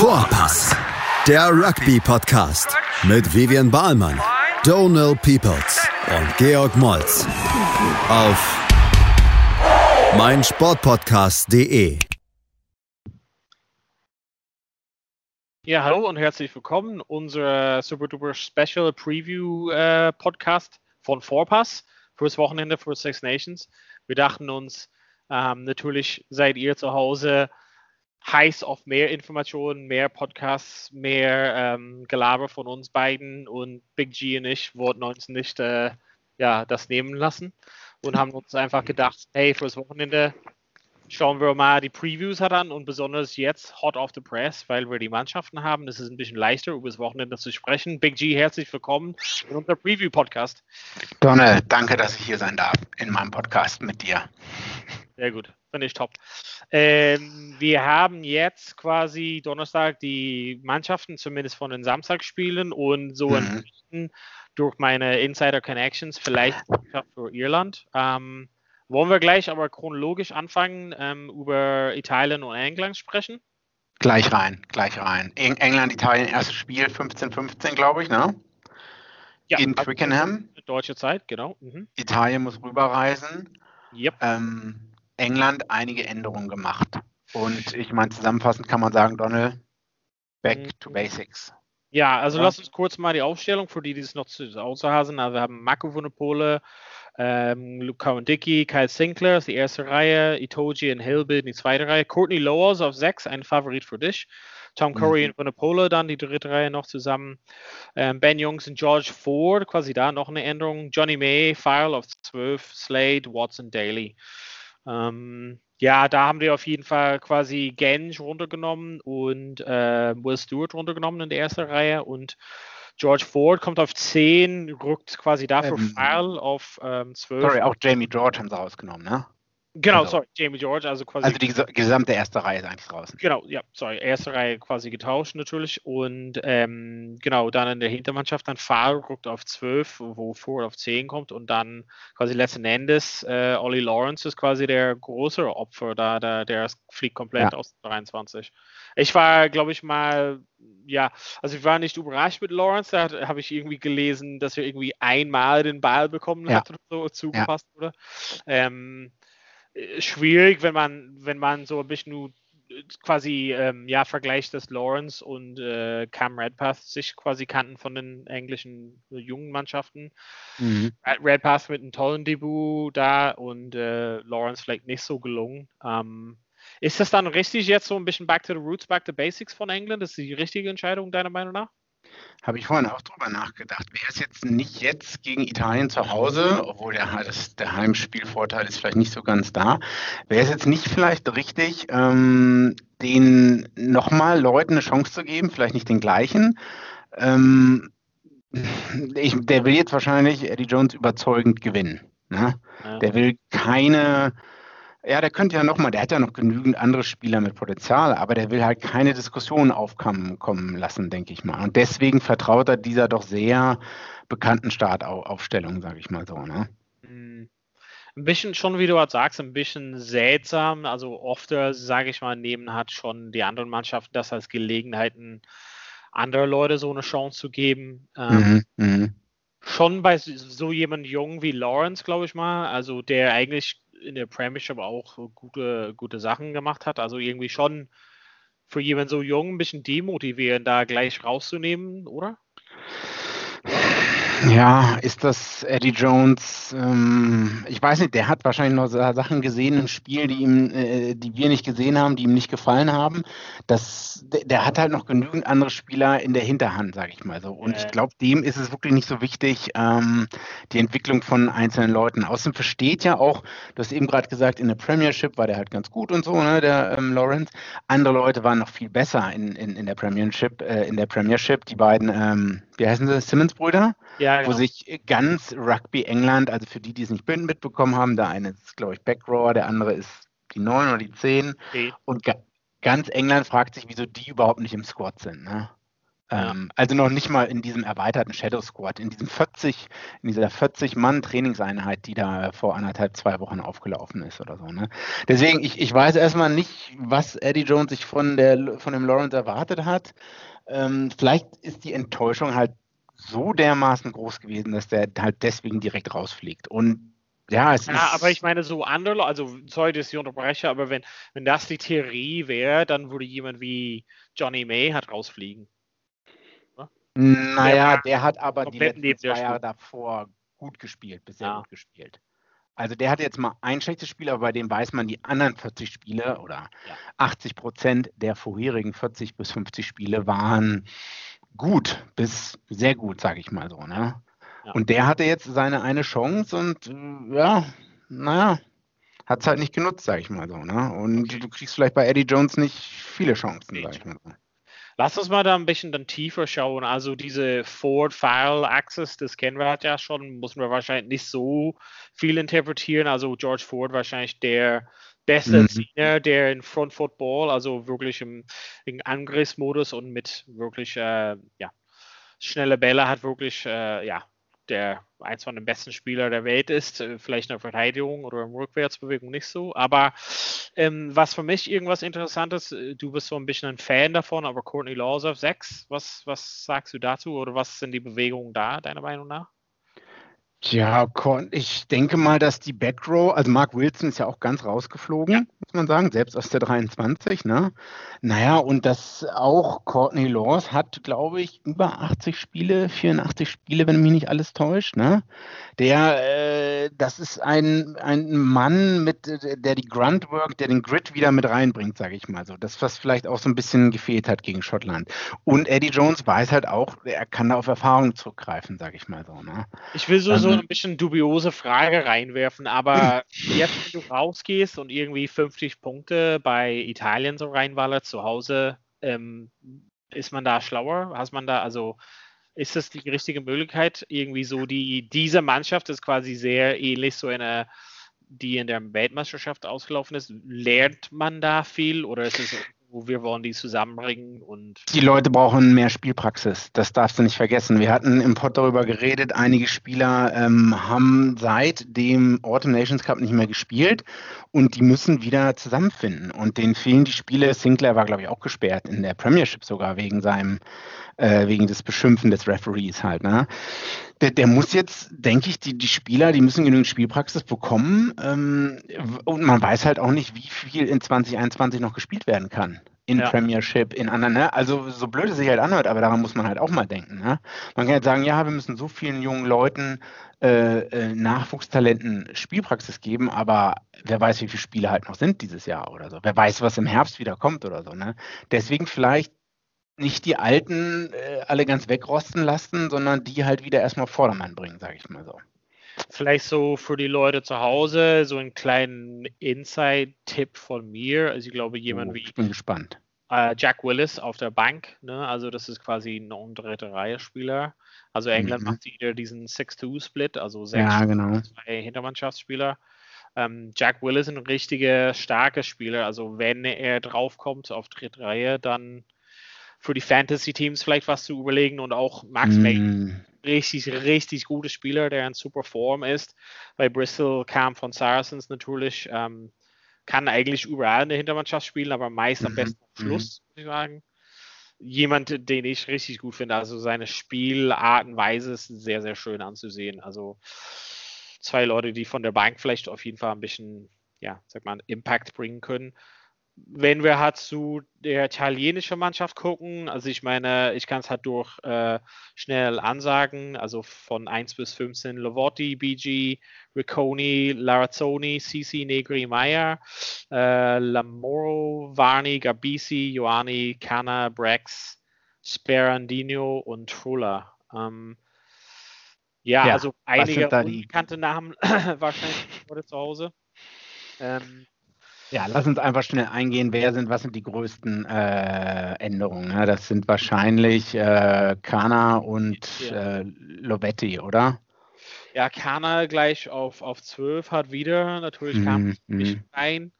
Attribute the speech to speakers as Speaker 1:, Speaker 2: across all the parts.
Speaker 1: Vorpass, der Rugby-Podcast mit Vivian Bahlmann, Donal Peoples und Georg Moltz auf meinsportpodcast.de.
Speaker 2: Ja, hallo und herzlich willkommen. Unser Super Duper Special Preview äh, Podcast von Vorpass fürs Wochenende für Six Nations. Wir dachten uns, ähm, natürlich seid ihr zu Hause heiß auf mehr Informationen, mehr Podcasts, mehr ähm, Gelaber von uns beiden. Und Big G und ich wollten uns nicht äh, ja, das nehmen lassen und haben uns einfach gedacht, hey, fürs Wochenende schauen wir mal die Previews halt an und besonders jetzt hot off the press, weil wir die Mannschaften haben. Das ist ein bisschen leichter, über das Wochenende zu sprechen. Big G, herzlich willkommen in unserem Preview-Podcast.
Speaker 3: Donald, danke, dass ich hier sein darf in meinem Podcast mit dir.
Speaker 2: Sehr gut, finde ich top. Ähm, wir haben jetzt quasi Donnerstag die Mannschaften zumindest von den Samstagspielen und so mhm. durch meine Insider Connections vielleicht für Irland. Ähm, wollen wir gleich aber chronologisch anfangen, ähm, über Italien und England sprechen?
Speaker 3: Gleich rein, gleich rein. Eng England, Italien, erstes Spiel 15-15, glaube ich, ne?
Speaker 2: Ja,
Speaker 3: in
Speaker 2: also
Speaker 3: Twickenham.
Speaker 2: Deutsche Zeit, genau. Mhm.
Speaker 3: Italien muss rüberreisen.
Speaker 2: Yep.
Speaker 3: Ähm, England einige Änderungen gemacht. Und ich meine, zusammenfassend kann man sagen, Donald, back
Speaker 2: Mhm.
Speaker 3: to basics.
Speaker 2: Ja, also
Speaker 3: Ja.
Speaker 2: lass uns kurz mal die Aufstellung, für die, die es noch zu außer sind. Also wir haben Marco Vunopole, ähm, Luke Cowan-Dickey, Kyle Sinclair ist die erste Reihe, Itoji und Hillbill die zweite Reihe, Courtney Lowers auf sechs, ein Favorit für dich. Tom Curry
Speaker 3: Mhm.
Speaker 2: und Vunopole dann die dritte Reihe noch zusammen. Ähm, ben Jungs und George Ford, quasi da noch eine Änderung. Johnny May, File auf zwölf, Slade, Watson, Daly. Ähm, ja, da haben wir auf jeden Fall quasi Genge runtergenommen und äh, Will Stewart runtergenommen in der ersten Reihe und George Ford kommt auf 10, rückt quasi dafür
Speaker 3: Ähm,
Speaker 2: File auf ähm, 12.
Speaker 3: Sorry, auch Jamie George haben sie rausgenommen, ne?
Speaker 2: genau,
Speaker 3: also-
Speaker 2: sorry, Jamie George, also quasi
Speaker 3: Also die ges- gesamte erste Reihe ist eigentlich draußen.
Speaker 2: Genau, ja, sorry, erste Reihe quasi getauscht natürlich und ähm, genau, dann in der Hintermannschaft dann Fahl rückt auf 12, wo Ford auf 10 kommt und dann quasi letzten Endes äh, Ollie Lawrence ist quasi der größere Opfer da, der, der fliegt komplett
Speaker 3: Ja.
Speaker 2: aus 23. Ich war, glaube ich, mal, ja, also ich war nicht überrascht mit Lawrence, da habe ich irgendwie gelesen, dass er irgendwie einmal den Ball bekommen
Speaker 3: Ja.
Speaker 2: hat oder so zugepasst wurde. Ähm, äh, schwierig, wenn man, wenn man so ein bisschen nur äh, quasi ähm, ja vergleicht, dass Lawrence und äh, Cam Redpath sich quasi kannten von den englischen äh, jungen Mannschaften.
Speaker 3: Mhm.
Speaker 2: Red- Redpath mit einem tollen Debüt da und äh, Lawrence vielleicht nicht so gelungen. Ähm, ist das dann richtig jetzt so ein bisschen back to the roots, back to basics von England? Ist die richtige Entscheidung deiner Meinung nach?
Speaker 3: Habe ich vorhin auch drüber nachgedacht. Wäre es jetzt nicht jetzt gegen Italien zu Hause, obwohl der, das, der Heimspielvorteil ist vielleicht nicht so ganz da, wäre es jetzt nicht vielleicht richtig, ähm, den nochmal Leuten eine Chance zu geben, vielleicht nicht den gleichen? Ähm, ich, der will jetzt wahrscheinlich Eddie Jones überzeugend gewinnen. Ne?
Speaker 2: Ja.
Speaker 3: Der will keine, ja, der könnte ja nochmal, der hat ja noch genügend andere Spieler mit Potenzial, aber der will halt keine Diskussion aufkommen kommen lassen, denke ich mal. Und deswegen vertraut er dieser doch sehr bekannten Startaufstellung, sage ich mal so. Ne?
Speaker 2: Hm. Ein bisschen schon, wie du halt sagst, ein bisschen seltsam. Also oft, sage ich mal, nehmen hat schon die anderen Mannschaften das als Gelegenheiten, andere Leute so eine Chance zu geben. Ähm,
Speaker 3: Mhm, mhm.
Speaker 2: Schon bei so jemand jung wie Lawrence, glaube ich mal, also der eigentlich in der Premiership auch gute, gute Sachen gemacht hat. Also irgendwie schon für jemanden so jung ein bisschen demotivierend, da gleich rauszunehmen, oder?
Speaker 3: Ja, ist das Eddie Jones? Ähm, ich weiß nicht, der hat wahrscheinlich noch Sa- Sachen gesehen im Spiel, die ihm, äh, die wir nicht gesehen haben, die ihm nicht gefallen haben. Das, der, der hat halt noch genügend andere Spieler in der Hinterhand, sage ich mal so. Und
Speaker 2: Ja.
Speaker 3: ich glaube, dem ist es wirklich nicht so wichtig, ähm, die Entwicklung von einzelnen Leuten. Außerdem versteht ja auch, du hast eben gerade gesagt, in der Premiership war der halt ganz gut und so, ne, der ähm, Lawrence. Andere Leute waren noch viel besser in, in, in der Premiership, äh, in der Premiership. Die beiden, ähm, wie heißen sie, Simmons-Brüder?
Speaker 2: Ja,
Speaker 3: wo
Speaker 2: genau.
Speaker 3: sich ganz Rugby England, also für die, die es nicht mitbekommen haben, der eine ist, glaube ich, Backrower, der andere ist die 9 oder die 10.
Speaker 2: Okay.
Speaker 3: Und ga ganz England fragt sich, wieso die überhaupt nicht im Squad sind. Ne? Ähm, also noch nicht mal in diesem erweiterten Shadow Squad, in diesem 40, in dieser 40-Mann-Trainingseinheit, die da vor anderthalb, zwei Wochen aufgelaufen ist oder so. Ne? Deswegen, ich, ich weiß erstmal nicht, was Eddie Jones sich von, der, von dem Lawrence erwartet hat. Ähm, vielleicht ist die Enttäuschung halt so dermaßen groß gewesen, dass der halt deswegen direkt rausfliegt. Und ja, es
Speaker 2: ja,
Speaker 3: ist.
Speaker 2: aber ich meine, so andere, also sorry, dass ich unterbreche, aber wenn, wenn das die Theorie wäre, dann würde jemand wie Johnny May halt rausfliegen.
Speaker 3: Naja, der, der hat aber die letzten zwei Jahre davor gut gespielt, bis sehr
Speaker 2: Ja.
Speaker 3: gut gespielt. Also der hatte jetzt mal ein schlechtes Spiel, aber bei dem weiß man, die anderen 40 Spiele oder
Speaker 2: Ja.
Speaker 3: 80 Prozent der vorherigen 40 bis 50 Spiele waren gut bis sehr gut, sage ich mal so. Ne?
Speaker 2: Ja.
Speaker 3: Und der hatte jetzt seine eine Chance und äh, ja, naja, hat es halt nicht genutzt, sage ich mal so. Ne? Und
Speaker 2: Okay.
Speaker 3: du kriegst vielleicht bei Eddie Jones nicht viele Chancen, sage ich mal so.
Speaker 2: Lass uns mal da ein bisschen dann tiefer schauen. Also diese Ford-File-Axis, das kennen wir halt ja schon, müssen wir wahrscheinlich nicht so viel interpretieren. Also George Ford wahrscheinlich der beste
Speaker 3: Mhm.
Speaker 2: Senior, der in Front Football, also wirklich im, im Angriffsmodus und mit wirklich äh, ja, schnelle Bälle hat wirklich äh, ja, der eins von den besten Spieler der Welt ist. Äh, Vielleicht in der Verteidigung oder in Rückwärtsbewegung nicht so. Aber ähm, was für mich irgendwas Interessantes, äh, du bist so ein bisschen ein Fan davon, aber Courtney Laws auf 6, was, was sagst du dazu oder was sind die Bewegungen da, deiner Meinung nach?
Speaker 3: Tja, ich denke mal, dass die Backrow, also Mark Wilson ist ja auch ganz rausgeflogen, muss man sagen, selbst aus der 23, ne? Naja, und das auch Courtney Laws hat, glaube ich, über 80 Spiele, 84 Spiele, wenn mich nicht alles täuscht, ne? Der, äh, das ist ein, ein Mann, mit, der die Gruntwork, der den Grit wieder mit reinbringt, sage ich mal so. Das, was vielleicht auch so ein bisschen gefehlt hat gegen Schottland. Und Eddie Jones weiß halt auch, er kann da auf Erfahrung zurückgreifen, sage ich mal so, ne?
Speaker 2: Ich will so, so
Speaker 3: Ähm,
Speaker 2: ein bisschen dubiose Frage reinwerfen, aber jetzt, wenn du rausgehst und irgendwie 50 Punkte bei Italien so reinballert zu Hause, ähm, ist man da schlauer? Hast man da, also ist das die richtige Möglichkeit? Irgendwie so die, diese Mannschaft ist quasi sehr ähnlich so eine, die in der Weltmeisterschaft ausgelaufen ist. Lernt man da viel oder ist es wo wir wollen die zusammenbringen und
Speaker 3: Die Leute brauchen mehr Spielpraxis. Das darfst du nicht vergessen. Wir hatten im Pod darüber geredet. Einige Spieler ähm, haben seit dem Autumn Nations Cup nicht mehr gespielt und die müssen wieder zusammenfinden. Und denen fehlen die Spiele. Sinclair war, glaube ich, auch gesperrt in der Premiership sogar wegen seinem, äh, wegen des Beschimpfen des Referees halt. Ne? Der, der muss jetzt, denke ich, die, die Spieler, die müssen genügend Spielpraxis bekommen. Ähm, und man weiß halt auch nicht, wie viel in 2021 noch gespielt werden kann in
Speaker 2: Ja.
Speaker 3: Premiership, in anderen, ne? Also so blöd es sich halt anhört, aber daran muss man halt auch mal denken. Ne? Man kann jetzt sagen, ja, wir müssen so vielen jungen Leuten, äh, äh, Nachwuchstalenten Spielpraxis geben, aber wer weiß, wie viele Spiele halt noch sind dieses Jahr oder so. Wer weiß, was im Herbst wieder kommt oder so. Ne? Deswegen vielleicht nicht die Alten äh, alle ganz wegrosten lassen, sondern die halt wieder erstmal Vordermann bringen, sage ich mal so.
Speaker 2: Vielleicht so für die Leute zu Hause so einen kleinen Inside-Tipp von mir. Also ich glaube, jemand
Speaker 3: Oh,
Speaker 2: wie
Speaker 3: ich bin gespannt.
Speaker 2: äh, Jack Willis auf der Bank, ne? also das ist quasi ein ein dritte Reihe-Spieler. Also England
Speaker 3: Mhm.
Speaker 2: macht wieder diesen 6-2-Split, also sechs
Speaker 3: Ja, genau.
Speaker 2: zwei Hintermannschaftsspieler. Ähm, Jack Willis ist ein richtiger starker Spieler. Also wenn er draufkommt auf dritte Reihe, dann für die Fantasy-Teams vielleicht was zu überlegen und auch Max May
Speaker 3: Mm,
Speaker 2: richtig, richtig guter Spieler, der in super Form ist. Bei Bristol kam von Saracens natürlich, ähm, kann eigentlich überall in der Hintermannschaft spielen, aber meist am
Speaker 3: Mhm,
Speaker 2: besten am Schluss, muss ich sagen. Jemand, den ich richtig gut finde, also seine Spielart und Weise ist sehr, sehr schön anzusehen. Also zwei Leute, die von der Bank vielleicht auf jeden Fall ein bisschen, ja, sag mal, Impact bringen können wenn wir halt zu der italienischen Mannschaft gucken, also ich meine, ich kann es halt durch äh, schnell ansagen, also von 1 bis 15 Lovotti, BG, Ricconi, Larazzoni, Sisi, Negri, Meyer, äh, Lamoro, Varni, Gabisi, Ioani, Cana, Brex, Sperandino und Trulla. Ähm, ja,
Speaker 3: Ja,
Speaker 2: also einige unbekannte Namen wahrscheinlich heute zu Hause. Ähm,
Speaker 3: Ja, lass uns einfach schnell eingehen, wer sind, was sind die größten äh, Änderungen. Ne? Das sind wahrscheinlich äh, Kana und
Speaker 2: Ja.
Speaker 3: äh, Lobetti, oder?
Speaker 2: Ja, Kana gleich auf, auf 12 hat wieder. Natürlich kam
Speaker 3: Mhm,
Speaker 2: es nicht
Speaker 3: mhm.
Speaker 2: rein.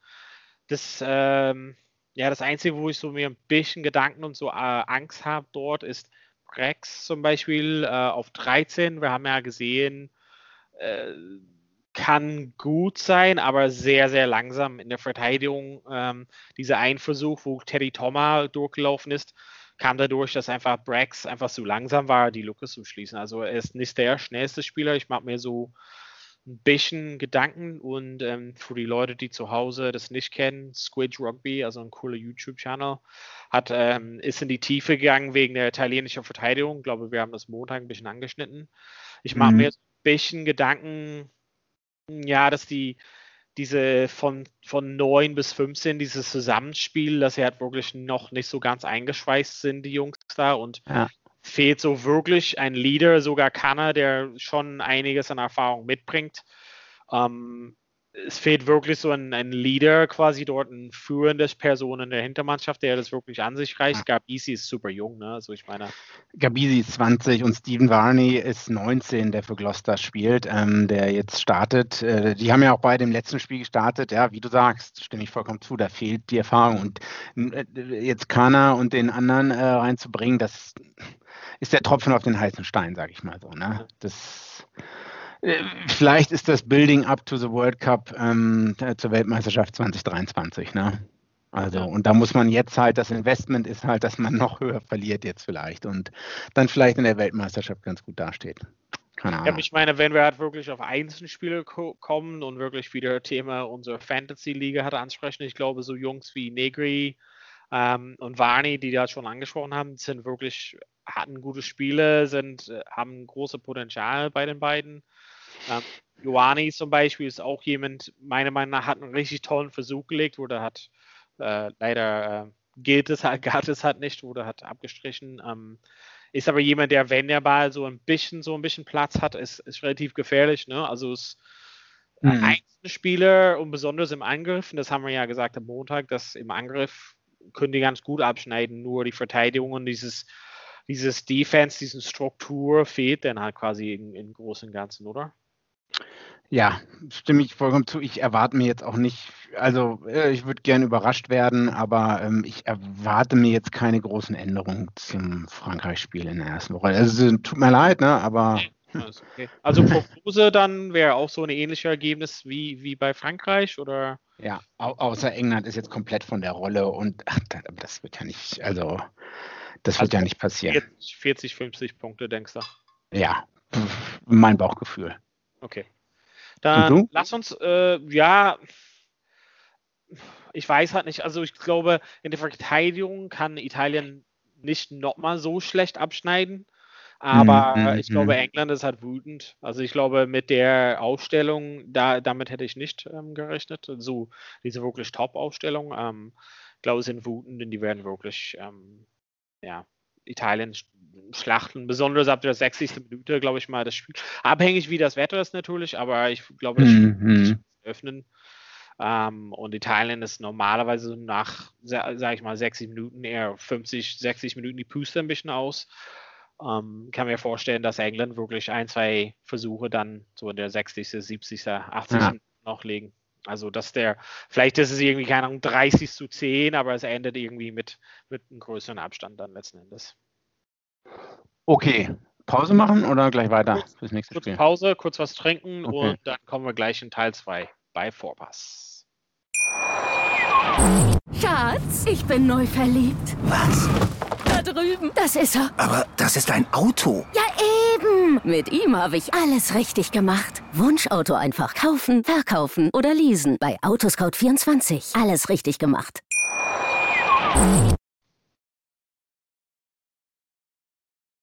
Speaker 2: Das, ähm, ja, das Einzige, wo ich so mir ein bisschen Gedanken und so äh, Angst habe dort, ist Rex zum Beispiel äh, auf 13. Wir haben ja gesehen, äh, kann gut sein, aber sehr, sehr langsam in der Verteidigung. Ähm, dieser ein Versuch, wo Teddy Thomas durchgelaufen ist, kam dadurch, dass einfach Brax einfach zu langsam war, die Lücke zu schließen. Also er ist nicht der schnellste Spieler. Ich mache mir so ein bisschen Gedanken und ähm, für die Leute, die zu Hause das nicht kennen, Squid Rugby, also ein cooler YouTube-Channel, hat ähm, ist in die Tiefe gegangen wegen der italienischen Verteidigung. Ich glaube, wir haben das Montag ein bisschen angeschnitten. Ich mache mhm. mir ein bisschen Gedanken, ja, dass die diese von, von 9 bis 15, dieses Zusammenspiel, dass sie halt wirklich noch nicht so ganz eingeschweißt sind, die Jungs da. Und ja fehlt so wirklich ein Leader, sogar Kanner, der schon einiges an Erfahrung mitbringt. Ähm, es fehlt wirklich so ein, ein, Leader quasi dort, ein führendes Person in der Hintermannschaft, der das wirklich an sich reicht. Ja. Gabisi ist super jung, ne? Also ich meine.
Speaker 3: Gabisi ist 20 und Steven Varney ist 19, der für Gloucester spielt, ähm, der jetzt startet. Äh, die haben ja auch beide im letzten Spiel gestartet. Ja, wie du sagst, stimme ich vollkommen zu, da fehlt die Erfahrung. Und äh, jetzt Kana und den anderen äh, reinzubringen, das ist der Tropfen auf den heißen Stein, sage ich mal so. Ne? Das, vielleicht ist das Building up to the World Cup ähm, zur Weltmeisterschaft 2023. Ne? Also, und da muss man jetzt halt, das Investment ist halt, dass man noch höher verliert jetzt vielleicht und dann vielleicht in der Weltmeisterschaft ganz gut dasteht.
Speaker 2: Keine Ahnung. Ja, ich meine, wenn wir halt wirklich auf Einzelspiele ko kommen und wirklich wieder Thema unserer Fantasy-Liga hat ansprechen, ich glaube, so Jungs wie Negri ähm, und Varney, die da schon angesprochen haben, sind wirklich hatten gute Spiele, sind, äh, haben große Potenzial bei den beiden. Ähm, Ioani zum Beispiel ist auch jemand, meiner Meinung nach, hat einen richtig tollen Versuch gelegt, wurde hat äh, leider äh, gilt es halt, gab es halt nicht, wurde hat abgestrichen. Ähm, ist aber jemand, der, wenn der Ball so ein bisschen, so ein bisschen Platz hat, ist, ist relativ gefährlich. Ne? Also es mhm. Einzelspieler und besonders im Angriff, und das haben wir ja gesagt am Montag, dass im Angriff können die ganz gut abschneiden, nur die Verteidigung und dieses dieses Defense, diese Struktur fehlt dann halt quasi im, im Großen und Ganzen, oder?
Speaker 3: Ja, stimme ich vollkommen zu. Ich erwarte mir jetzt auch nicht, also äh, ich würde gerne überrascht werden, aber ähm, ich erwarte mir jetzt keine großen Änderungen zum Frankreich-Spiel in der ersten Woche. Also tut mir leid, ne, aber.
Speaker 2: Okay. Also Prognose dann wäre auch so ein ähnliches Ergebnis wie, wie bei Frankreich oder?
Speaker 3: Ja, au außer England ist jetzt komplett von der Rolle und ach, das wird ja nicht, also das wird also ja nicht passieren.
Speaker 2: 40, 50 Punkte, denkst du?
Speaker 3: Ja, mein Bauchgefühl.
Speaker 2: Okay. Dann lass uns, äh, ja, ich weiß halt nicht, also ich glaube, in der Verteidigung kann Italien nicht nochmal so schlecht abschneiden. Aber mm, mm, ich glaube, mm. England ist halt wütend. Also ich glaube, mit der Ausstellung, da, damit hätte ich nicht ähm, gerechnet. So diese wirklich Top-Ausstellung. Ähm, ich glaube, sie sind wütend und die werden wirklich ähm, ja, Italien schlachten, besonders ab der 60. Minute, glaube ich mal, das Spiel. Abhängig wie das Wetter ist natürlich, aber ich glaube, das Spiel mhm. öffnen. Ähm, und Italien ist normalerweise nach, sage ich mal, 60 Minuten, eher 50, 60 Minuten die Puste ein bisschen aus. Ähm, kann mir vorstellen, dass England wirklich ein, zwei Versuche dann so in der 60., 70., 80. Ja. noch legen. Also, dass der, vielleicht ist es irgendwie, keine Ahnung, 30 zu 10, aber es endet irgendwie mit, mit einem größeren Abstand dann letzten Endes.
Speaker 3: Okay. Pause machen oder gleich weiter
Speaker 2: kurz, fürs nächste kurz Spiel? Pause, kurz was trinken okay. und dann kommen wir gleich in Teil 2 bei Vorpass.
Speaker 4: Schatz, ich bin neu verliebt.
Speaker 5: Was?
Speaker 4: Da drüben. Das ist er.
Speaker 5: Aber das ist ein Auto.
Speaker 4: Ja, eben. Mit ihm habe ich alles richtig gemacht. Wunschauto einfach kaufen, verkaufen oder leasen. Bei Autoscout24. Alles richtig gemacht.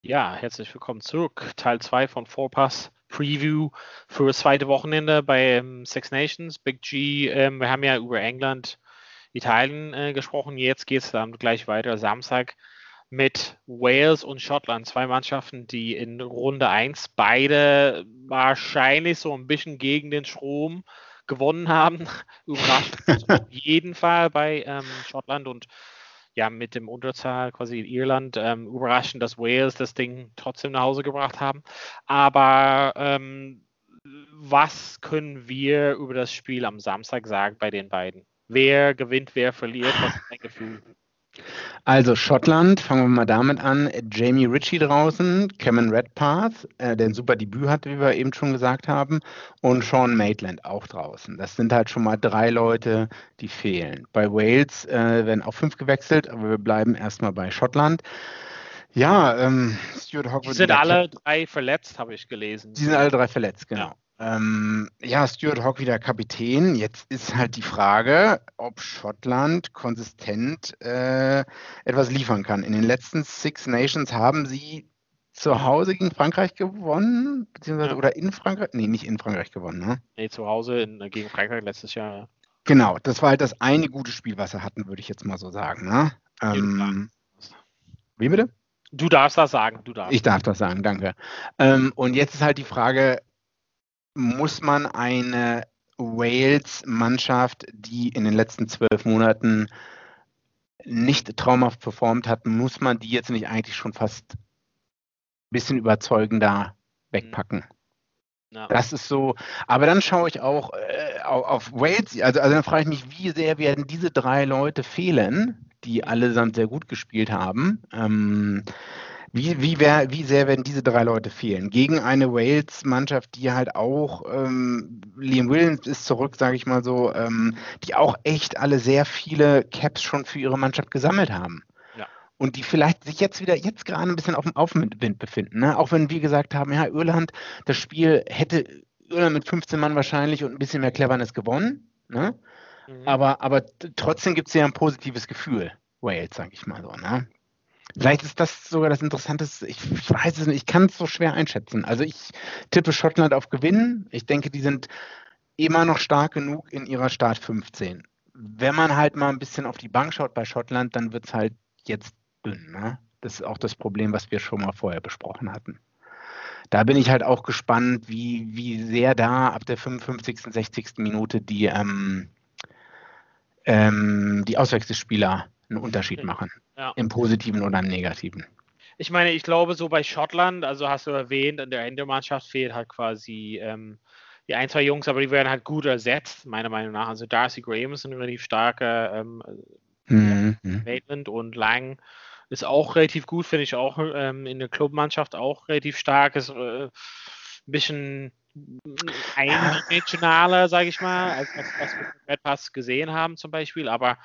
Speaker 2: Ja, herzlich willkommen zurück. Teil 2 von Vorpass Preview für das zweite Wochenende bei ähm, Six Nations. Big G, ähm, wir haben ja über England, Italien äh, gesprochen. Jetzt geht es dann gleich weiter. Samstag mit Wales und Schottland, zwei Mannschaften, die in Runde 1 beide wahrscheinlich so ein bisschen gegen den Strom gewonnen haben. Überraschend auf jeden Fall bei ähm, Schottland und ja, mit dem Unterzahl quasi in Irland. Ähm, überraschend, dass Wales das Ding trotzdem nach Hause gebracht haben. Aber ähm, was können wir über das Spiel am Samstag sagen bei den beiden? wer gewinnt, wer verliert? Was ist dein Gefühl?
Speaker 3: Also Schottland, fangen wir mal damit an. Jamie Ritchie draußen, Cameron Redpath, äh, der ein super Debüt hat, wie wir eben schon gesagt haben, und Sean Maitland auch draußen. Das sind halt schon mal drei Leute, die fehlen. Bei Wales äh, werden auch fünf gewechselt, aber wir bleiben erstmal bei Schottland. Ja, ähm,
Speaker 2: Stuart Hogg Die sind alle drei verletzt, habe ich gelesen.
Speaker 3: Die sind alle drei verletzt, genau. Ja. Ähm, ja, Stuart Hawk wieder Kapitän. Jetzt ist halt die Frage, ob Schottland konsistent äh, etwas liefern kann. In den letzten Six Nations haben sie zu Hause gegen Frankreich gewonnen, beziehungsweise ja. oder in Frankreich? Nee, nicht in Frankreich gewonnen, ne?
Speaker 2: Nee, zu Hause in, gegen Frankreich letztes Jahr.
Speaker 3: Genau, das war halt das eine gute Spiel, was sie hatten, würde ich jetzt mal so sagen. Ne? Ähm, wie bitte?
Speaker 2: Du darfst das sagen, du darfst.
Speaker 3: Ich darf das sagen, danke. Ähm, und jetzt ist halt die Frage, muss man eine Wales-Mannschaft, die in den letzten zwölf Monaten nicht traumhaft performt hat, muss man die jetzt nicht eigentlich schon fast ein bisschen überzeugender wegpacken? Ja. Das ist so, aber dann schaue ich auch äh, auf, auf, Wales, also, also dann frage ich mich, wie sehr werden diese drei Leute fehlen, die allesamt sehr gut gespielt haben. Ähm, wie, wie, wär, wie sehr werden diese drei Leute fehlen? Gegen eine Wales-Mannschaft, die halt auch, ähm, Liam Williams ist zurück, sage ich mal so, ähm, die auch echt alle sehr viele Caps schon für ihre Mannschaft gesammelt haben. Und die vielleicht sich jetzt wieder, jetzt gerade ein bisschen auf dem Aufwind befinden. Ne? Auch wenn wir gesagt haben, ja, Irland, das Spiel hätte Irland mit 15 Mann wahrscheinlich und ein bisschen mehr Cleverness gewonnen. Ne? Mhm. Aber, aber trotzdem gibt es ja ein positives Gefühl, Wales, sage ich mal so. Ne? Vielleicht ist das sogar das Interessanteste. Ich, ich weiß es nicht, ich kann es so schwer einschätzen. Also ich tippe Schottland auf Gewinnen. Ich denke, die sind immer noch stark genug in ihrer Start 15. Wenn man halt mal ein bisschen auf die Bank schaut bei Schottland, dann wird es halt jetzt dünn. Ne? Das ist auch das Problem, was wir schon mal vorher besprochen hatten. Da bin ich halt auch gespannt, wie, wie sehr da ab der 55., 60. Minute die, ähm, ähm, die Auswechselspieler einen Unterschied machen. Ja. Im Positiven oder im Negativen.
Speaker 2: Ich meine, ich glaube, so bei Schottland, also hast du erwähnt, in der Endermannschaft fehlt halt quasi ähm, die ein, zwei Jungs, aber die werden halt gut ersetzt, meiner Meinung nach. Also Darcy Graham ist ein relativ starker ähm, mhm. Maitland und Lang ist auch relativ gut, finde ich auch ähm, in der Clubmannschaft auch relativ stark. Ist äh, ein bisschen eindimensionaler, sage ich mal, als, als was wir Red Pass gesehen haben zum Beispiel, aber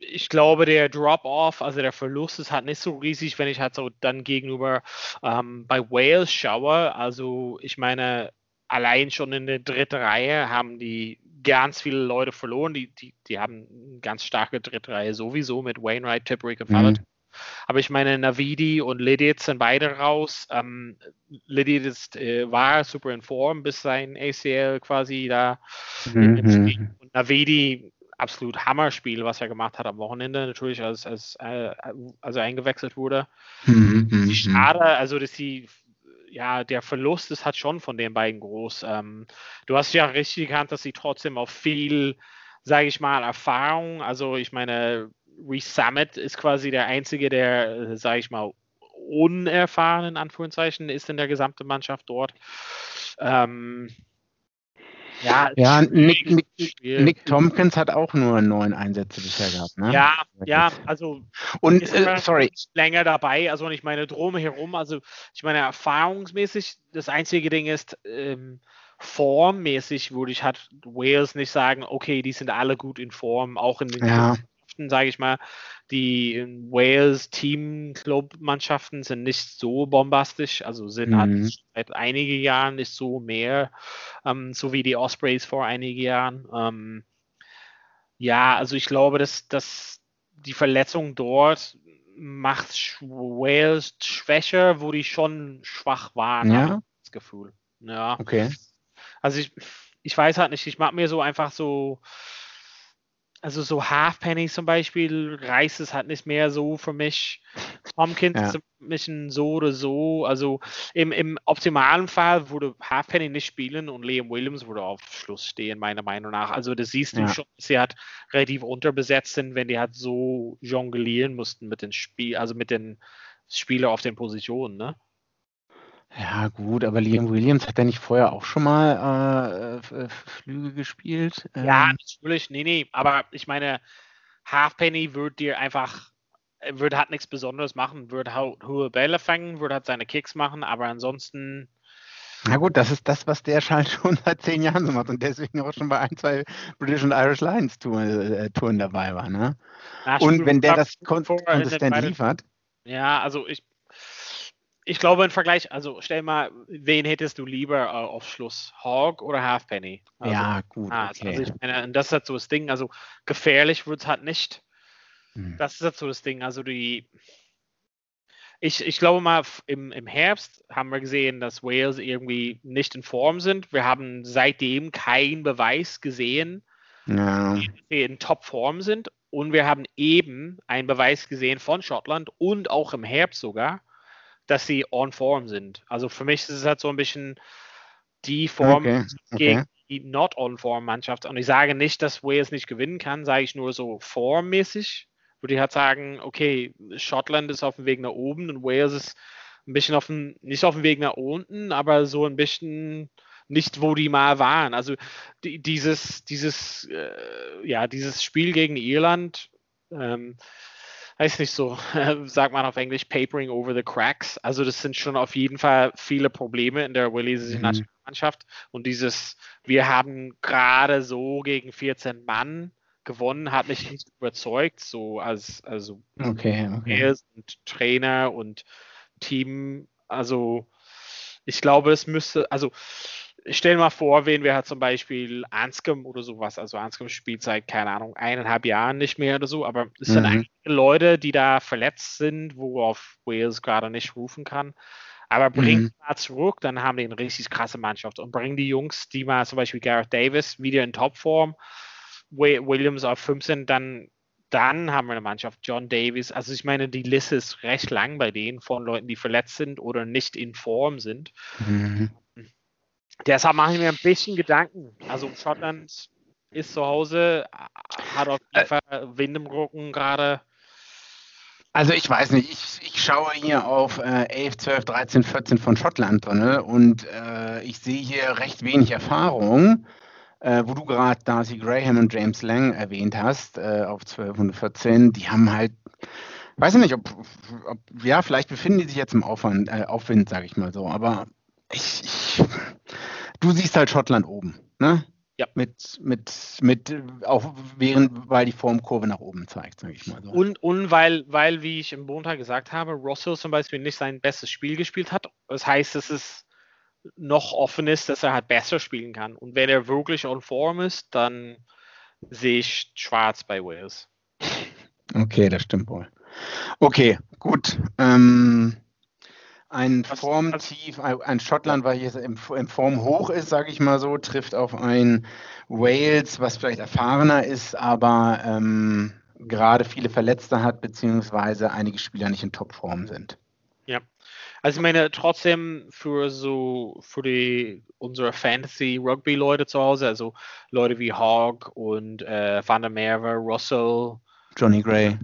Speaker 2: ich glaube, der Drop-off, also der Verlust ist halt nicht so riesig, wenn ich halt so dann gegenüber ähm, bei Wales schaue. Also ich meine, allein schon in der dritten Reihe haben die ganz viele Leute verloren. Die, die, die haben eine ganz starke dritte Reihe sowieso mit Wainwright, Tipperick und Fallett. Mhm. Aber ich meine, Navidi und Lidit sind beide raus. Ähm, Lidit ist, äh, war super in Form, bis sein ACL quasi da mhm. Spiel. Und Navidi absolut Hammerspiel, was er gemacht hat am Wochenende, natürlich, als, als, äh, als er eingewechselt wurde. Mhm, mhm, mhm, schade, also dass sie, ja, der Verlust ist halt schon von den beiden groß. Ähm, du hast ja richtig erkannt, dass sie trotzdem auf viel, sage ich mal, Erfahrung, also ich meine, Resummit ist quasi der einzige, der, sage ich mal, unerfahren in Anführungszeichen ist in der gesamten Mannschaft dort. Ähm,
Speaker 3: ja, ja Nick, Nick, Nick, Tompkins hat auch nur neun Einsätze bisher gehabt. Ne?
Speaker 2: Ja, ja, also
Speaker 3: und äh, sorry
Speaker 2: länger dabei. Also ich meine drumherum, also ich meine erfahrungsmäßig das einzige Ding ist ähm, formmäßig würde ich halt Wales nicht sagen, okay, die sind alle gut in Form, auch in den
Speaker 3: ja.
Speaker 2: sage ich mal. Die Wales Team Club Mannschaften sind nicht so bombastisch, also sind halt mhm. halt seit einigen Jahren nicht so mehr, ähm, so wie die Ospreys vor einigen Jahren. Ähm, ja, also ich glaube, dass, dass die Verletzung dort macht Wales schwächer, wo die schon schwach waren,
Speaker 3: ja.
Speaker 2: das Gefühl. Ja.
Speaker 3: Okay.
Speaker 2: Also ich, ich weiß halt nicht, ich mag mir so einfach so also so Halfpenny zum Beispiel reißt es halt nicht mehr so für mich. Tompkins ja. ist ein bisschen so oder so. Also im, im optimalen Fall würde Halfpenny nicht spielen und Liam Williams würde auf Schluss stehen, meiner Meinung nach. Also das siehst du ja. schon, dass sie halt relativ unterbesetzt sind, wenn die halt so jonglieren mussten mit den Spiel, also mit den Spielern auf den Positionen, ne?
Speaker 3: Ja, gut, aber Liam Williams hat ja nicht vorher auch schon mal äh, Flüge gespielt?
Speaker 2: Ja, ähm. natürlich, nee, nee, aber ich meine, Halfpenny wird dir einfach, würde halt nichts Besonderes machen, würde hohe Bälle fangen, würde halt seine Kicks machen, aber ansonsten.
Speaker 3: Na gut, das ist das, was der halt schon seit zehn Jahren so macht und deswegen auch schon bei ein, zwei British und Irish Lions Touren, äh, Touren dabei war. Ne? Na, und wenn der das konsistent liefert.
Speaker 2: Ja, also ich, ich glaube im Vergleich, also stell mal, wen hättest du lieber äh, auf Schluss? Hawk oder Halfpenny?
Speaker 3: Also, ja, gut.
Speaker 2: Ah, okay. Also ich meine, das ist halt so das Ding, also gefährlich wird es halt nicht. Hm. Das ist halt so das Ding. Also die. Ich, ich glaube mal, im, im Herbst haben wir gesehen, dass Wales irgendwie nicht in Form sind. Wir haben seitdem keinen Beweis gesehen, ja. dass sie in Topform sind. Und wir haben eben einen Beweis gesehen von Schottland und auch im Herbst sogar, dass sie on Form sind. Also für mich ist es halt so ein bisschen die Form okay, okay. gegen die not on Form Mannschaft. Und ich sage nicht, dass Wales nicht gewinnen kann, sage ich nur so formmäßig. Würde ich halt sagen, okay, Schottland ist auf dem Weg nach oben und Wales ist ein bisschen auf dem, nicht auf dem Weg nach unten, aber so ein bisschen nicht, wo die mal waren. Also die, dieses, dieses, äh, ja, dieses Spiel gegen Irland, ähm, weiß nicht so, sagt man auf Englisch, papering over the cracks. Also das sind schon auf jeden Fall viele Probleme in der walisischen mhm. Nationalmannschaft. Und dieses, wir haben gerade so gegen 14 Mann gewonnen, hat mich nicht überzeugt, so als also
Speaker 3: okay, okay.
Speaker 2: und Trainer und Team. Also ich glaube, es müsste, also stell mal vor, wen wir halt zum Beispiel Anscom oder sowas, also Anscom spielt seit, keine Ahnung, eineinhalb Jahren nicht mehr oder so, aber es mhm. sind eigentlich Leute, die da verletzt sind, worauf Wales gerade nicht rufen kann. Aber bringt mhm. mal zurück, dann haben die eine richtig krasse Mannschaft und bringen die Jungs, die mal zum Beispiel Gareth Davis wieder in Topform, Williams auf 5 sind, dann, dann haben wir eine Mannschaft. John Davis, also ich meine, die Liste ist recht lang bei denen von Leuten, die verletzt sind oder nicht in Form sind. Mhm. Deshalb mache ich mir ein bisschen Gedanken. Also Schottland ist zu Hause, hat auf jeden äh. Fall Wind im Rücken gerade.
Speaker 3: Also ich weiß nicht, ich, ich schaue hier auf äh, 11, 12, 13, 14 von Schottland drin und äh, ich sehe hier recht wenig Erfahrung, äh, wo du gerade Darcy Graham und James Lang erwähnt hast, äh, auf 12 und 14, die haben halt, weiß ich nicht, ob, ob ja, vielleicht befinden die sich jetzt im Aufwand, äh, Aufwind, sage ich mal so, aber ich, ich du siehst halt Schottland oben, ne?
Speaker 2: Ja.
Speaker 3: Mit, mit, mit, auch während, weil die Formkurve nach oben zeigt, sage ich mal so.
Speaker 2: Und, und weil, weil, wie ich im Montag gesagt habe, Russell zum Beispiel nicht sein bestes Spiel gespielt hat. Das heißt, dass es noch offen ist, dass er halt besser spielen kann. Und wenn er wirklich on Form ist, dann sehe ich schwarz bei Wales.
Speaker 3: Okay, das stimmt wohl. Okay, gut. Ähm, ein Formtief, ein Schottland, weil hier im, im Form hoch ist, sage ich mal so, trifft auf ein Wales, was vielleicht erfahrener ist, aber ähm, gerade viele Verletzte hat, beziehungsweise einige Spieler nicht in Topform sind.
Speaker 2: Ja. Also ich meine, trotzdem für so für die unsere Fantasy Rugby Leute zu Hause, also Leute wie Hogg und äh, Van der Merwe, Russell,
Speaker 3: Johnny Gray.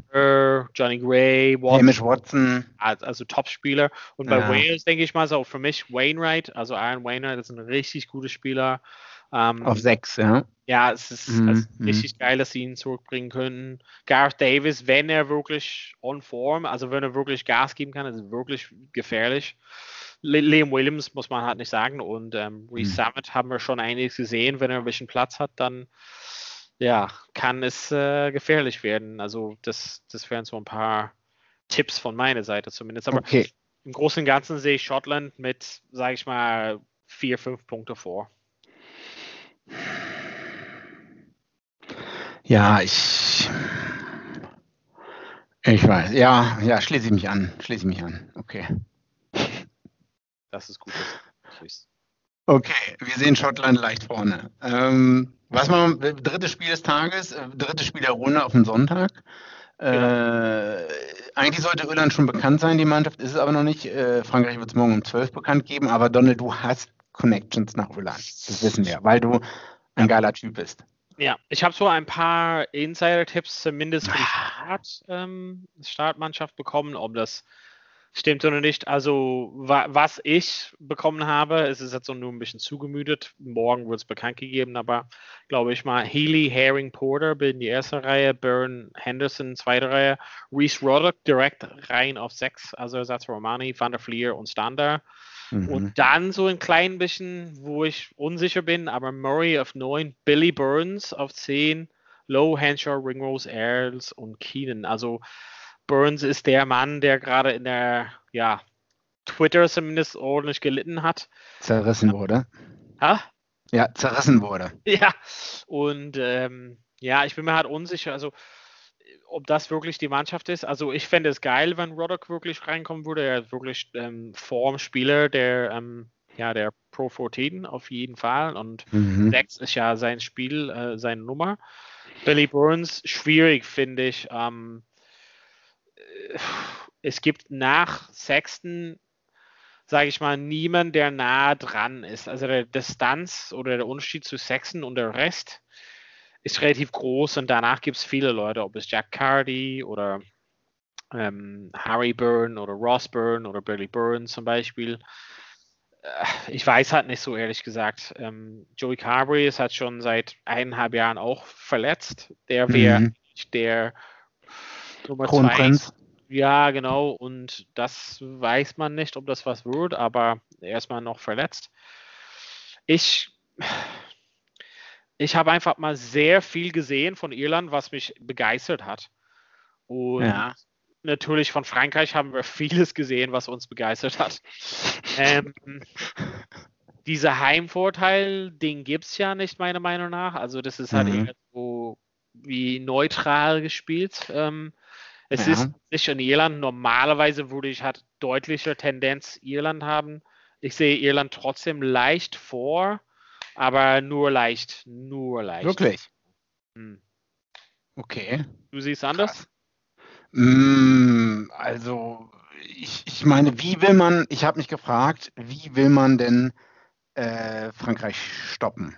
Speaker 2: Johnny Gray,
Speaker 3: Watson. Hamish Watson.
Speaker 2: Also Top-Spieler. Und bei ja. Wales denke ich mal so für mich Wainwright, also Aaron Wainwright ist ein richtig guter Spieler.
Speaker 3: Ähm, Auf sechs, ja.
Speaker 2: Ja, es ist, ist mm. richtig geil, dass sie ihn zurückbringen können. Gareth Davis, wenn er wirklich on form, also wenn er wirklich Gas geben kann, ist wirklich gefährlich. Liam Williams muss man halt nicht sagen und ähm, Reese mm. Summit haben wir schon einiges gesehen. Wenn er ein bisschen Platz hat, dann ja, kann es äh, gefährlich werden. Also das, das wären so ein paar Tipps von meiner Seite zumindest. Aber okay. im Großen und Ganzen sehe ich Schottland mit, sage ich mal, vier, fünf Punkte vor.
Speaker 3: Ja, ich. Ich weiß. Ja, ja, schließe ich mich an. Schließe ich mich an. Okay.
Speaker 2: Das ist gut. Tschüss.
Speaker 3: Okay, wir sehen Schottland leicht vorne. Ähm, was man, drittes Spiel des Tages, äh, drittes Spiel der Runde auf den Sonntag. Äh, genau. eigentlich sollte Irland schon bekannt sein, die Mannschaft ist es aber noch nicht. Äh, Frankreich wird es morgen um 12 bekannt geben, aber Donald, du hast Connections nach Irland. Das wissen wir, weil du ein geiler Typ bist.
Speaker 2: Ja, ich habe so ein paar Insider-Tipps zumindest für die Start, ähm, Startmannschaft bekommen, ob das Stimmt oder nicht? Also, wa was ich bekommen habe, es ist jetzt so nur ein bisschen zugemüdet. Morgen wird es bekannt gegeben, aber glaube ich mal, Healy, Herring, Porter bilden die erste Reihe, Byrne, Henderson zweite Reihe, Reese Roddick direkt rein auf sechs, also Ersatz Romani, Van der Fleer und Stander. Mhm. Und dann so ein klein bisschen, wo ich unsicher bin, aber Murray auf neun, Billy Burns auf zehn, Low, Henshaw, Ringrose, Earls und Keenan. Also, Burns ist der Mann, der gerade in der, ja, Twitter zumindest ordentlich gelitten hat.
Speaker 3: Zerrissen wurde.
Speaker 2: Ha?
Speaker 3: Ja, zerrissen wurde.
Speaker 2: Ja, und ähm, ja, ich bin mir halt unsicher, also ob das wirklich die Mannschaft ist. Also ich fände es geil, wenn Roddock wirklich reinkommen würde. Er ist wirklich ähm, Formspieler der, ähm, ja, der Pro 14 auf jeden Fall. Und mhm. 6 ist ja sein Spiel, äh, seine Nummer. Billy Burns, schwierig, finde ich. Ähm, es gibt nach Sexton, sage ich mal, niemand, der nah dran ist. Also der Distanz oder der Unterschied zu Sexton und der Rest ist relativ groß und danach gibt es viele Leute, ob es Jack Cardy oder ähm, Harry Byrne oder Ross Byrne oder Billy Byrne zum Beispiel. Äh, ich weiß halt nicht so ehrlich gesagt. Ähm, Joey Carberry ist halt schon seit eineinhalb Jahren auch verletzt. Der wäre mhm. der Nummer Kronprinz. Ja, genau. Und das weiß man nicht, ob das was wird, aber erstmal noch verletzt. Ich, ich habe einfach mal sehr viel gesehen von Irland, was mich begeistert hat. Und ja. natürlich von Frankreich haben wir vieles gesehen, was uns begeistert hat. ähm, dieser Heimvorteil, den gibt es ja nicht, meiner Meinung nach. Also, das ist halt mhm. eher so wie neutral gespielt. Ähm, es ja. ist nicht in Irland. Normalerweise würde ich halt deutliche Tendenz Irland haben. Ich sehe Irland trotzdem leicht vor, aber nur leicht. Nur leicht.
Speaker 3: Wirklich? Hm. Okay.
Speaker 2: Du siehst anders?
Speaker 3: Mm, also, ich, ich meine, wie will man, ich habe mich gefragt, wie will man denn äh, Frankreich stoppen?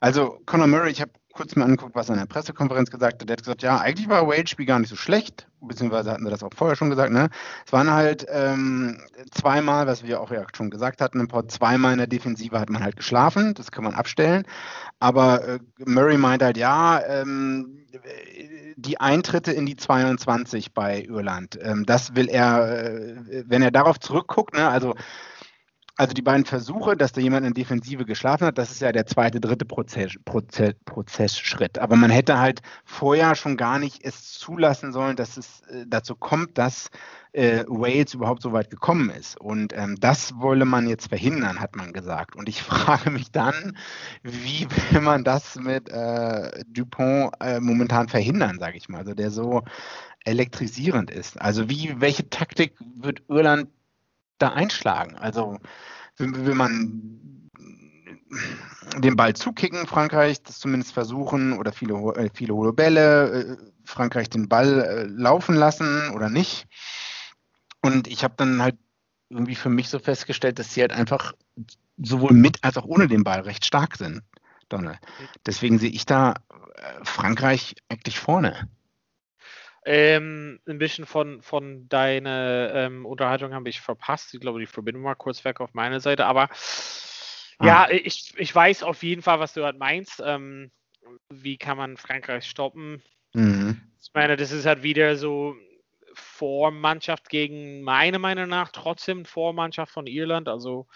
Speaker 3: Also, Conor Murray, ich habe kurz mir angeguckt, was er in der Pressekonferenz gesagt hat. Der hat gesagt, ja, eigentlich war Wade-Spiel gar nicht so schlecht, beziehungsweise hatten wir das auch vorher schon gesagt. Ne? Es waren halt ähm, zweimal, was wir auch ja schon gesagt hatten, ein paar zweimal in der Defensive hat man halt geschlafen, das kann man abstellen. Aber äh, Murray meint halt, ja, ähm, die Eintritte in die 22 bei Irland, ähm, das will er, äh, wenn er darauf zurückguckt, ne, also also die beiden Versuche, dass da jemand in Defensive geschlafen hat, das ist ja der zweite, dritte Prozess, Prozess, Prozessschritt. Aber man hätte halt vorher schon gar nicht es zulassen sollen, dass es äh, dazu kommt, dass äh, Wales überhaupt so weit gekommen ist. Und ähm, das wolle man jetzt verhindern, hat man gesagt. Und ich frage mich dann, wie will man das mit äh, Dupont äh, momentan verhindern, sage ich mal. Also der so elektrisierend ist. Also wie, welche Taktik wird Irland da einschlagen? Also will, man den Ball zukicken, Frankreich das zumindest versuchen oder viele, äh, viele hohe Bälle, äh, Frankreich den Ball äh, laufen lassen oder nicht. Und ich habe dann halt irgendwie für mich so festgestellt, dass sie halt einfach sowohl mit als auch ohne den Ball recht stark sind, Donald. Deswegen sehe ich da Frankreich eigentlich vorne.
Speaker 2: Ähm, ein bisschen von, von deiner ähm, Unterhaltung habe ich verpasst. Ich glaube, die Verbindung war kurz weg auf meiner Seite. Aber ah. ja, ich, ich weiß auf jeden Fall, was du halt meinst. Ähm, wie kann man Frankreich stoppen? Mhm. Ich meine, das ist halt wieder so Vormannschaft gegen meiner Meinung nach trotzdem Vormannschaft von Irland. Also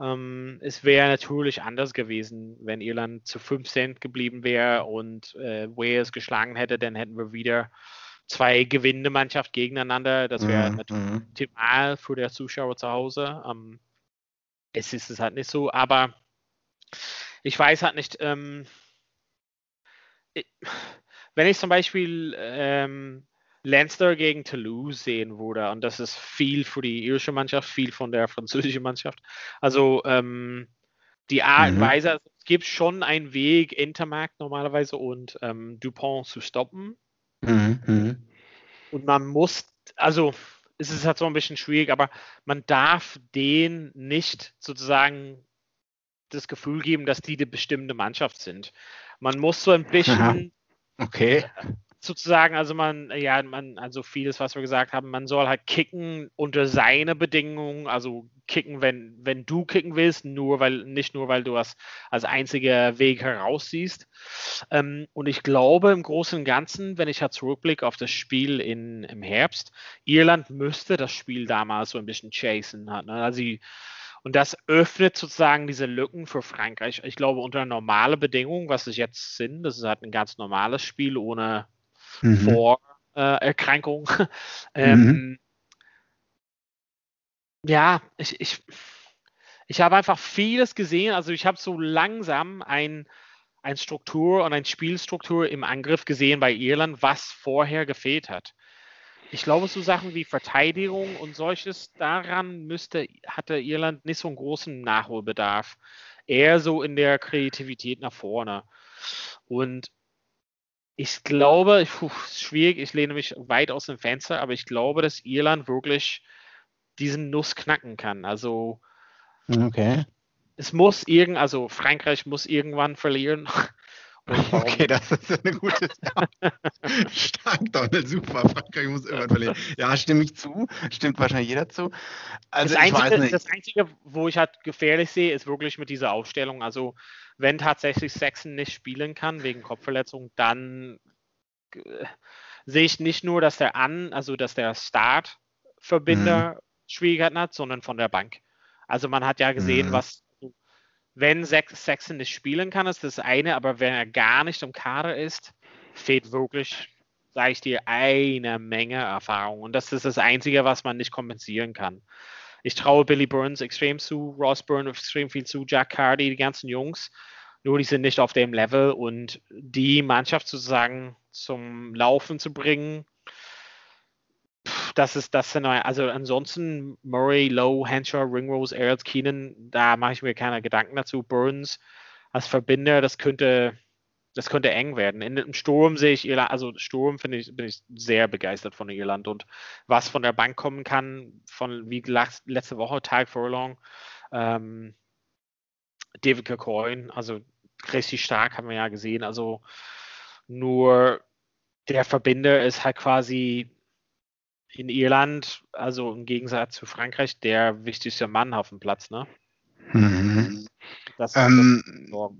Speaker 2: ähm, es wäre natürlich anders gewesen, wenn Irland zu 15 geblieben wäre und äh, Wales geschlagen hätte, dann hätten wir wieder zwei gewinnende Mannschaft gegeneinander. Das wäre mhm. natürlich optimal für der Zuschauer zu Hause. Ähm, es ist es halt nicht so, aber ich weiß halt nicht, ähm, ich, wenn ich zum Beispiel ähm, Leinster gegen Toulouse sehen würde, und das ist viel für die irische Mannschaft, viel von der französischen Mannschaft. Also ähm, die Art und mhm. Weise, also es gibt schon einen Weg, Intermarkt normalerweise und ähm, Dupont zu stoppen. Mhm, mhm. Und man muss, also es ist halt so ein bisschen schwierig, aber man darf denen nicht sozusagen das Gefühl geben, dass die die bestimmte Mannschaft sind. Man muss so ein bisschen.
Speaker 3: Okay.
Speaker 2: Sozusagen, also man, ja, man, also vieles, was wir gesagt haben, man soll halt kicken unter seine Bedingungen, also kicken, wenn, wenn du kicken willst, nur weil, nicht nur, weil du das als einziger Weg heraussiehst. Ähm, und ich glaube im Großen und Ganzen, wenn ich halt zurückblicke auf das Spiel in, im Herbst, Irland müsste das Spiel damals so ein bisschen chasen. Hat, ne? Also die, und das öffnet sozusagen diese Lücken für Frankreich. Ich glaube, unter normalen Bedingungen, was es jetzt sind, das ist halt ein ganz normales Spiel ohne mhm. Vorerkrankung. Äh, ähm, mhm. Ja, ich, ich, ich habe einfach vieles gesehen. Also ich habe so langsam ein, ein Struktur und eine Spielstruktur im Angriff gesehen bei Irland, was vorher gefehlt hat ich glaube, so Sachen wie Verteidigung und solches, daran müsste, hatte Irland nicht so einen großen Nachholbedarf. Eher so in der Kreativität nach vorne. Und ich glaube, puh, schwierig, ich lehne mich weit aus dem Fenster, aber ich glaube, dass Irland wirklich diesen Nuss knacken kann. Also
Speaker 3: okay.
Speaker 2: es muss irgend, also Frankreich muss irgendwann verlieren.
Speaker 3: Okay, das ist eine gute ja. Stark, Donald, super. Frankreich muss irgendwann verlieren. Ja, stimme ich zu. Stimmt wahrscheinlich jeder zu.
Speaker 2: Also das, Einzige, das Einzige, wo ich halt gefährlich sehe, ist wirklich mit dieser Aufstellung. Also, wenn tatsächlich Saxon nicht spielen kann wegen Kopfverletzung, dann äh, sehe ich nicht nur, dass der An, also dass der Start-Verbinder mhm. Schwierigkeiten hat, sondern von der Bank. Also man hat ja gesehen, mhm. was wenn Saxon nicht spielen kann, ist das eine, aber wenn er gar nicht im Kader ist, fehlt wirklich, sage ich dir, eine Menge Erfahrung. Und das ist das Einzige, was man nicht kompensieren kann. Ich traue Billy Burns extrem zu, Ross Burns extrem viel zu, Jack Cardy, die ganzen Jungs. Nur die sind nicht auf dem Level und die Mannschaft sozusagen zum Laufen zu bringen, das ist das neue. Also ansonsten Murray, Lowe, Henshaw, Ringrose, Earls, Keenan, da mache ich mir keine Gedanken dazu. Burns als Verbinder, das könnte, das könnte eng werden. In dem Sturm sehe ich Irland, also Sturm finde ich, bin ich sehr begeistert von Irland und was von der Bank kommen kann, von wie letzte Woche, Tag Furlong, ähm, David Kirkhoyne, also richtig stark, haben wir ja gesehen. Also nur der Verbinder ist halt quasi in Irland, also im Gegensatz zu Frankreich, der wichtigste Mann auf dem Platz, ne?
Speaker 3: Mhm. Das, ähm, das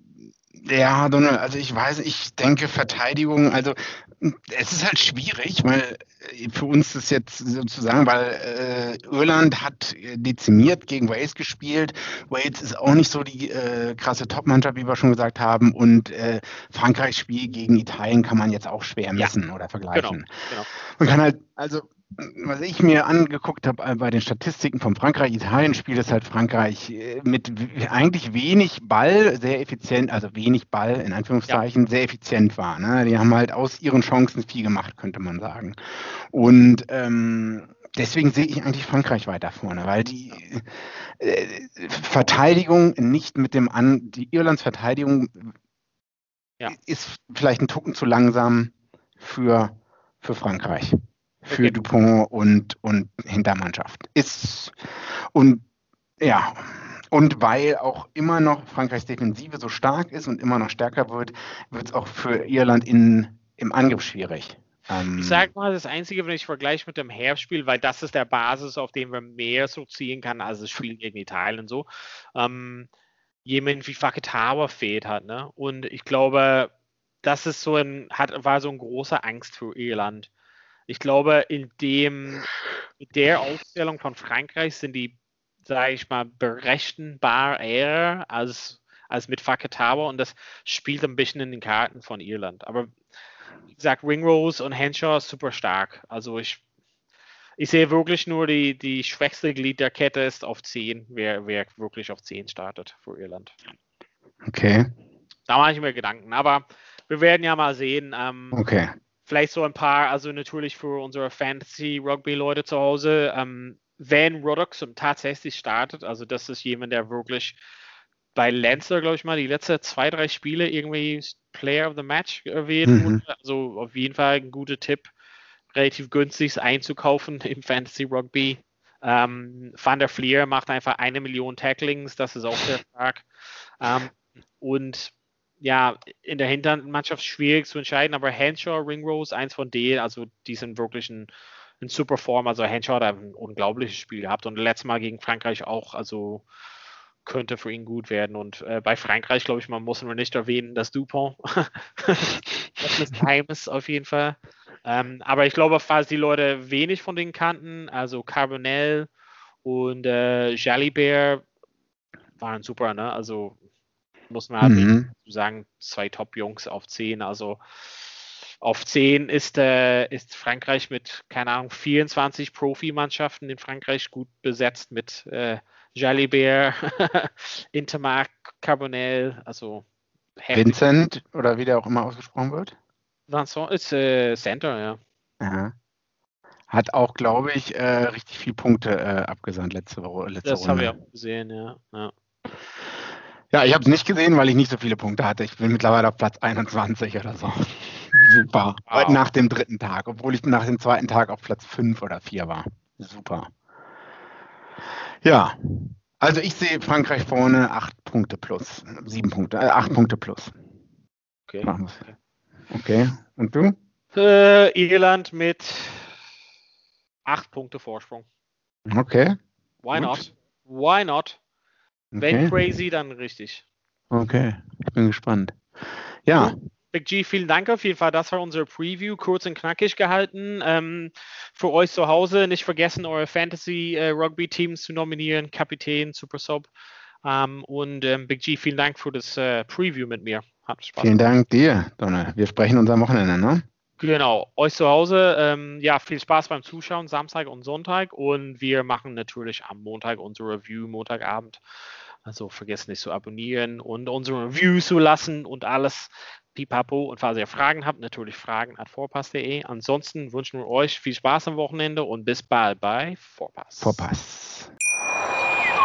Speaker 3: ja, Donald, also ich weiß, ich denke Verteidigung, also es ist halt schwierig, weil äh, für uns ist jetzt sozusagen, weil äh, Irland hat dezimiert gegen Wales gespielt. Wales ist auch nicht so die äh, krasse Top-Mannschaft, wie wir schon gesagt haben. Und äh, Frankreichs Spiel gegen Italien kann man jetzt auch schwer messen ja. oder vergleichen. Genau, genau. Man kann halt, also was ich mir angeguckt habe äh, bei den Statistiken vom Frankreich-Italien-Spiel, ist halt Frankreich äh, mit eigentlich wenig Ball sehr effizient, also wenig Ball in Anführungszeichen, ja. sehr effizient war. Ne? Die haben halt aus ihren Chancen viel gemacht, könnte man sagen. Und ähm, deswegen sehe ich eigentlich Frankreich weiter vorne, weil die äh, Verteidigung nicht mit dem An, die Irlands Verteidigung ja. ist vielleicht ein Tucken zu langsam für, für Frankreich für okay. Dupont und, und Hintermannschaft. Ist und ja, und weil auch immer noch Frankreichs Defensive so stark ist und immer noch stärker wird, wird es auch für Irland in, im Angriff schwierig.
Speaker 2: Ähm, ich sage mal, das Einzige, wenn ich vergleiche mit dem Herbstspiel, weil das ist der Basis, auf dem man mehr so ziehen kann, als das Spiel gegen Italien und so. Ähm, jemand wie Faketawa fehlt hat, ne? Und ich glaube, das ist so ein, hat, war so ein großer Angst für Irland. Ich glaube, in dem, mit der Aufstellung von Frankreich sind die, sage ich mal, berechenbar eher als, als mit Fakatawa und das spielt ein bisschen in den Karten von Irland. Aber wie gesagt, Ringrose und Henshaw super stark. Also ich, ich sehe wirklich nur die, die schwächste Glied der Kette ist auf 10, wer, wer wirklich auf 10 startet für Irland.
Speaker 3: Okay.
Speaker 2: Da mache ich mir Gedanken. Aber wir werden ja mal sehen. Ähm,
Speaker 3: okay
Speaker 2: vielleicht so ein paar, also natürlich für unsere Fantasy-Rugby-Leute zu Hause, ähm, wenn Roddox tatsächlich startet, also das ist jemand, der wirklich bei Lancer, glaube ich mal, die letzten zwei, drei Spiele irgendwie Player of the Match erwähnt mhm. Also auf jeden Fall ein guter Tipp, relativ günstig einzukaufen im Fantasy Rugby. Ähm, Van der Fleer macht einfach eine Million Tacklings, das ist auch sehr stark. Ähm, und ja, in der Hintermannschaft schwierig zu entscheiden, aber Henshaw, Ringrose, eins von denen, also die sind wirklich ein, ein super Form. Also Henshaw hat ein unglaubliches Spiel gehabt und letztes Mal gegen Frankreich auch, also könnte für ihn gut werden. Und äh, bei Frankreich, glaube ich, man muss nur nicht erwähnen, dass Dupont das ist Geheimnis auf jeden Fall. Ähm, aber ich glaube, falls die Leute wenig von denen kannten, also Carbonell und äh, Jalibert waren super, ne? Also muss man halt mhm. sagen, zwei Top-Jungs auf 10. Also auf 10 ist, äh, ist Frankreich mit, keine Ahnung, 24 Profimannschaften in Frankreich gut besetzt mit äh, Jalibert, Intermark, Carbonell, also
Speaker 3: Vincent oder wie der auch immer ausgesprochen wird.
Speaker 2: Vincent ist äh, Center, ja.
Speaker 3: Aha. Hat auch, glaube ich, äh, richtig viele Punkte äh, abgesandt letzte Woche. Letzte
Speaker 2: das habe ich auch gesehen, ja. ja.
Speaker 3: Ja, ich habe es nicht gesehen, weil ich nicht so viele Punkte hatte. Ich bin mittlerweile auf Platz 21 oder so. Super. Wow. Nach dem dritten Tag, obwohl ich nach dem zweiten Tag auf Platz 5 oder 4 war. Super. Ja, also ich sehe Frankreich vorne 8 Punkte plus. 7 Punkte, äh, 8 Punkte plus.
Speaker 2: Okay.
Speaker 3: Okay. Und du?
Speaker 2: Äh, Irland mit 8 Punkte Vorsprung.
Speaker 3: Okay.
Speaker 2: Why Gut. not? Why not? Okay. Wenn crazy, dann richtig.
Speaker 3: Okay, ich bin gespannt. Ja.
Speaker 2: Big G, vielen Dank auf jeden Fall. Das war unsere Preview, kurz und knackig gehalten. Ähm, für euch zu Hause nicht vergessen, eure Fantasy äh, Rugby Teams zu nominieren, Kapitän, Super Sub. Ähm, und ähm, Big G, vielen Dank für das äh, Preview mit mir.
Speaker 3: Hat Spaß. Vielen Dank dir, Donner. Wir sprechen uns am Wochenende, ne?
Speaker 2: Genau, euch zu Hause, ähm, ja, viel Spaß beim Zuschauen, Samstag und Sonntag. Und wir machen natürlich am Montag unsere Review, Montagabend. Also vergesst nicht zu abonnieren und unsere Reviews zu lassen und alles pipapo. Und falls ihr Fragen habt, natürlich fragen at vorpass.de. Ansonsten wünschen wir euch viel Spaß am Wochenende und bis bald bei Vorpass.
Speaker 3: Vorpass.